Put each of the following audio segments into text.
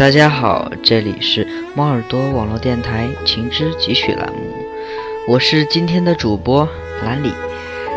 大家好，这里是猫耳朵网络电台《情之几许》栏目，我是今天的主播兰里，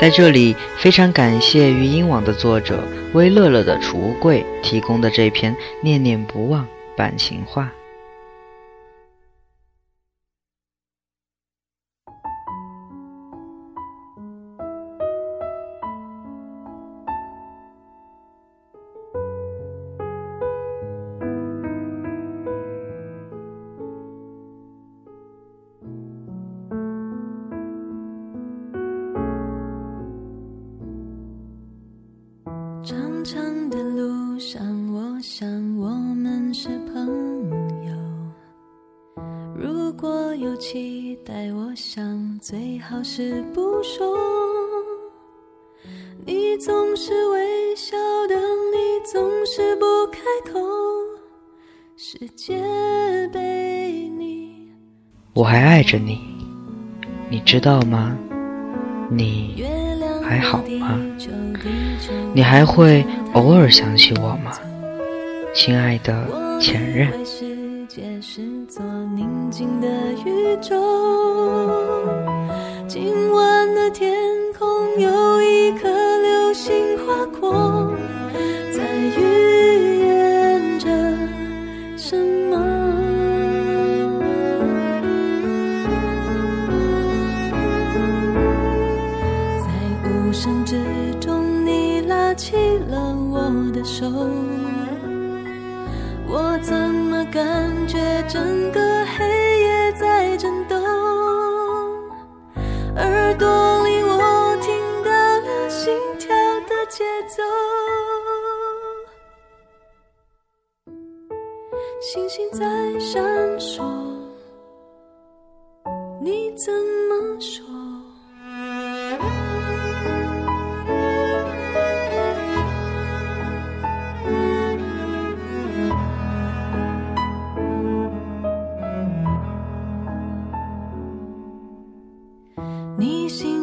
在这里非常感谢语音网的作者微乐乐的储物柜提供的这篇念念不忘版情话。路上，我想我们是朋友。如果有期待，我想最好是不说。你总是微笑的，你总是不开口。世界被你，我还爱着你，你知道吗？你还好吗？你还会偶尔想起我吗，亲爱的前任？今晚的天空有一颗节奏，星星在闪烁，你怎么说？你心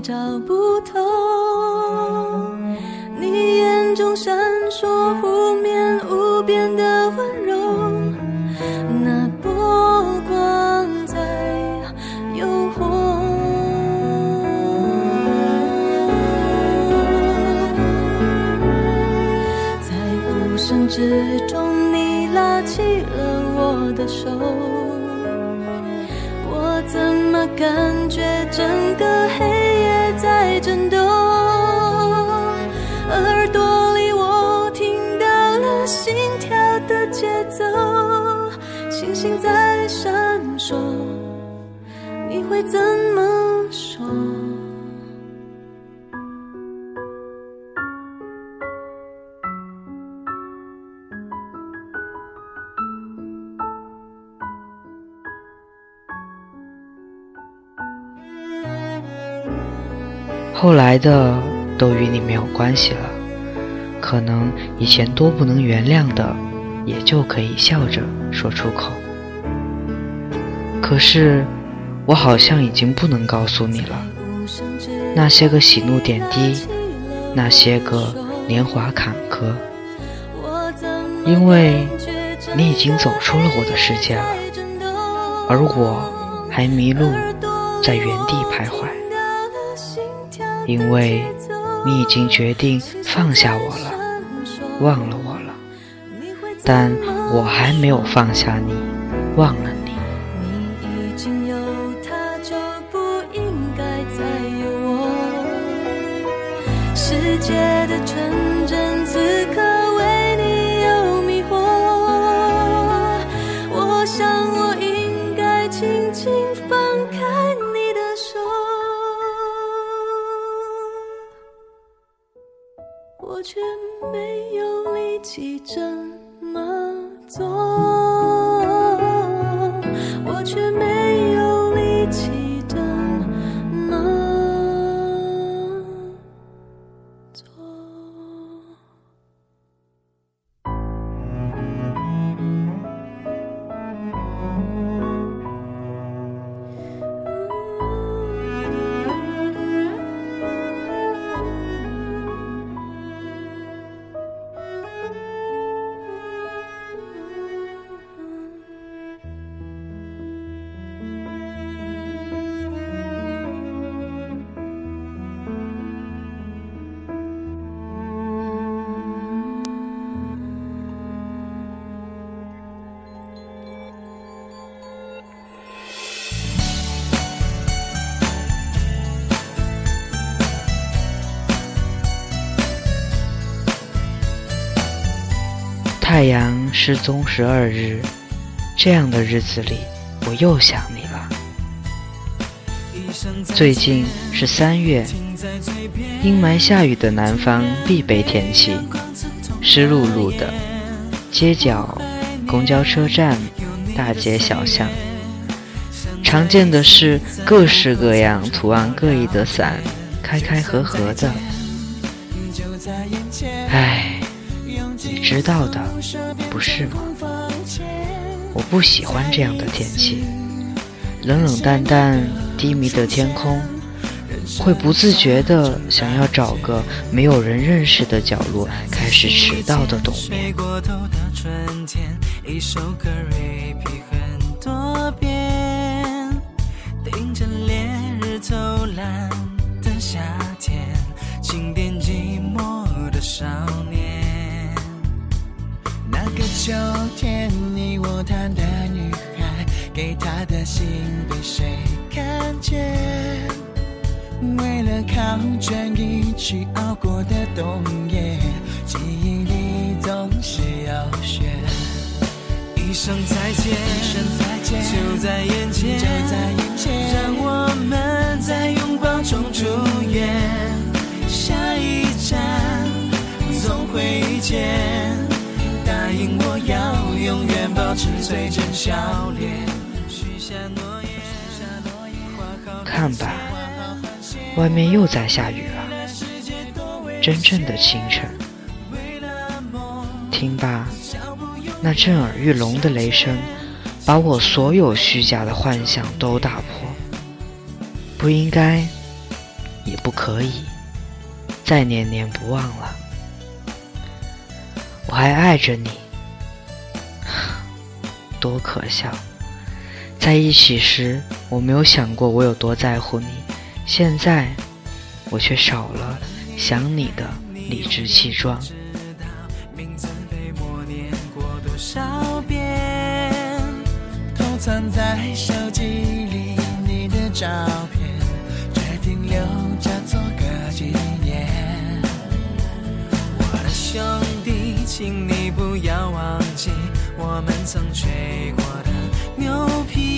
找不透。你眼中闪烁湖面无边的温柔，那波光在诱惑。在无声之中，你拉起了我的手，我怎么感觉整个黑在震动？耳朵里我听到了心跳的节奏，星星在闪后来的都与你没有关系了，可能以前多不能原谅的，也就可以笑着说出口。可是，我好像已经不能告诉你了，那些个喜怒点滴，那些个年华坎坷，因为你已经走出了我的世界了，而我还迷路在原地徘徊。因为你已经决定放下我了，忘了我了，但我还没有放下你，忘了你。你已经有他，就不应该再有我。世界的纯这么做，太阳失踪十二日，这样的日子里，我又想你了。最近是三月，阴霾下雨的南方必备天气，湿漉漉的，街角、公交车站、大街小巷，常见的是各式各样、图案各异的伞，开开合合的。唉。知道的，不是吗？我不喜欢这样的天气，冷冷淡淡、低迷的天空，会不自觉的想要找个没有人认识的角落，开始迟到的冬眠。一起熬过的冬夜，记忆里总是有雪。一声再见，就在眼前，就在眼前让我们在拥抱中住院。下一站总会遇见。答应我要永远保持最真笑脸。许下诺言看吧，外面又在下雨了。真正的清晨。听吧，那震耳欲聋的雷声，把我所有虚假的幻想都打破。不应该，也不可以，再念念不忘了。我还爱着你。多可笑！在一起时，我没有想过我有多在乎你，现在我却少了想你的理直气壮。名字被默念过多少遍偷藏在手机里你的照片，决定留着做个纪念。我的兄弟，请你不要忘记。我们曾吹过的牛皮，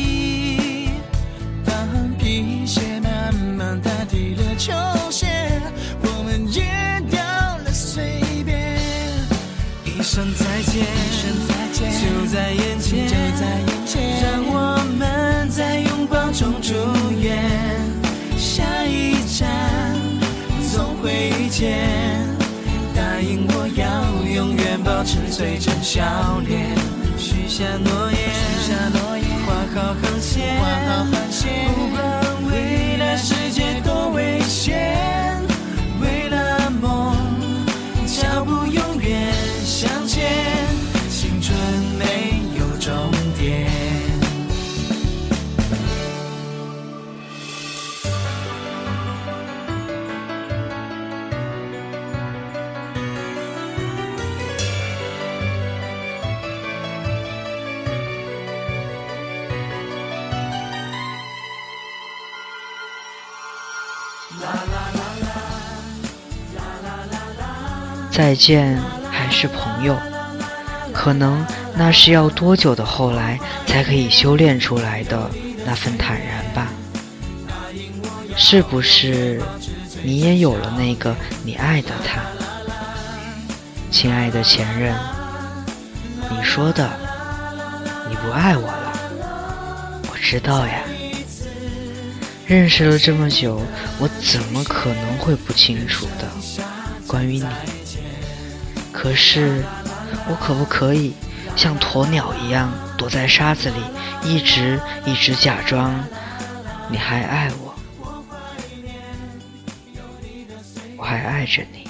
保持最真笑脸。许下诺言，画好航线，不管再见还是朋友，可能那是要多久的后来才可以修炼出来的那份坦然吧？是不是你也有了那个你爱的他？亲爱的前任，你说的你不爱我了，我知道呀。认识了这么久，我怎么可能会不清楚的？关于你。可是，我可不可以像鸵鸟一样躲在沙子里，一直一直假装你还爱我，我还爱着你。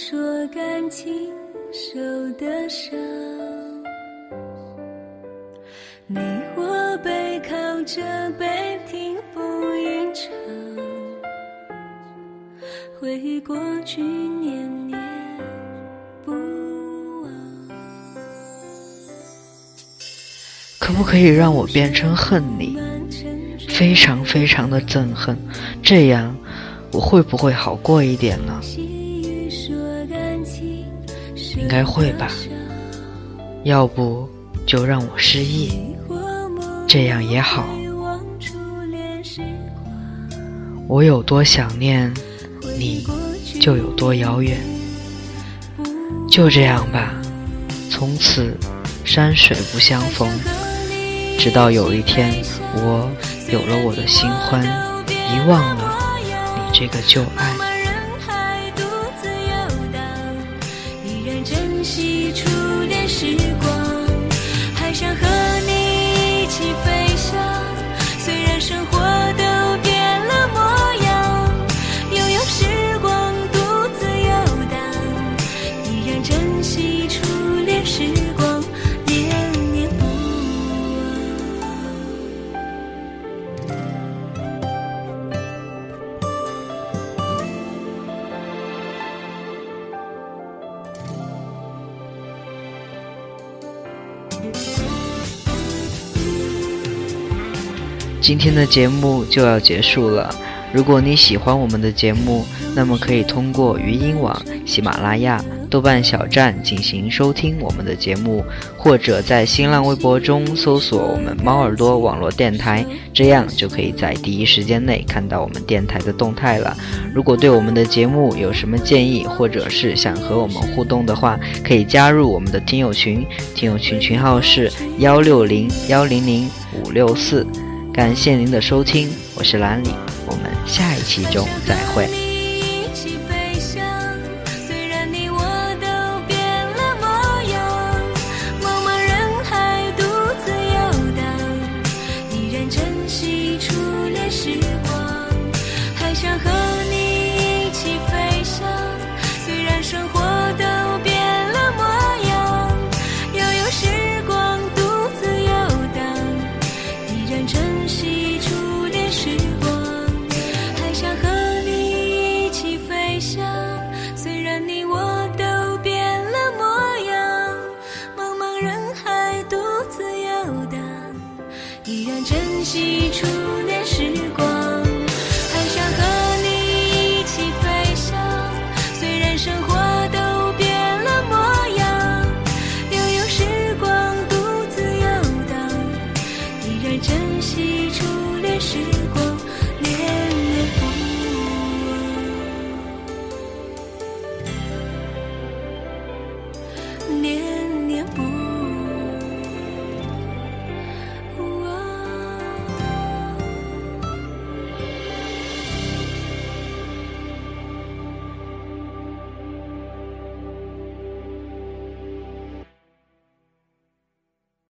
说感情受的伤。你我背靠着背听风吟唱，回忆过去念念不忘。可不可以让我变成恨你，非常非常的憎恨？这样我会不会好过一点呢？应该会吧。要不就让我失忆，这样也好。我有多想念你，就有多遥远。就这样吧，从此山水不相逢。直到有一天，我有了我的新欢，遗忘了这个旧爱。今天的节目就要结束了。如果你喜欢我们的节目，那么可以通过语音网、喜马拉雅、豆瓣小站进行收听我们的节目，或者在新浪微博中搜索我们“猫耳朵网络电台”，这样就可以在第一时间内看到我们电台的动态了。如果对我们的节目有什么建议，或者是想和我们互动的话，可以加入我们的听友群，听友群群号是幺六零幺零零五六四。感谢您的收听，我是兰里，我们下一期中再会。